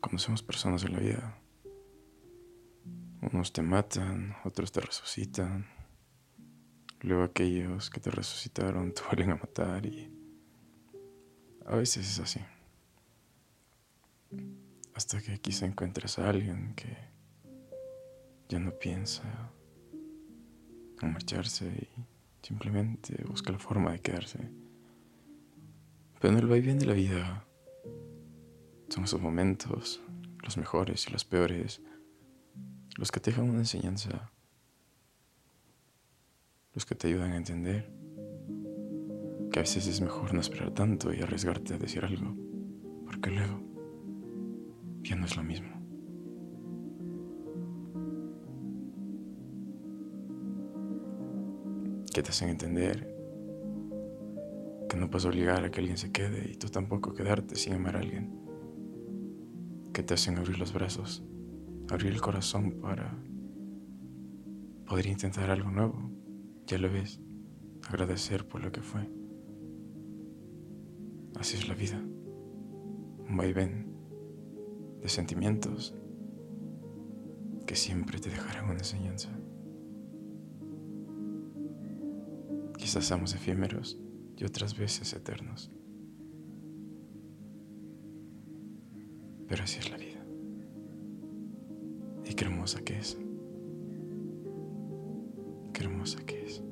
conocemos personas en la vida. Unos te matan, otros te resucitan. Luego aquellos que te resucitaron te vuelven a matar y a veces es así. Hasta que quizá encuentres a alguien que ya no piensa en marcharse y simplemente busca la forma de quedarse. Pero en el vaivén de la vida son esos momentos, los mejores y los peores, los que te dejan una enseñanza, los que te ayudan a entender que a veces es mejor no esperar tanto y arriesgarte a decir algo, porque luego ya no es lo mismo. Que te hacen entender que no puedes obligar a que alguien se quede y tú tampoco quedarte sin amar a alguien. Que te hacen abrir los brazos, abrir el corazón para poder intentar algo nuevo. Ya lo ves, agradecer por lo que fue. Así es la vida. Un vaivén de sentimientos que siempre te dejarán una enseñanza. Quizás seamos efímeros y otras veces eternos. Pero así es la vida. Y qué hermosa que es. Qué hermosa que es.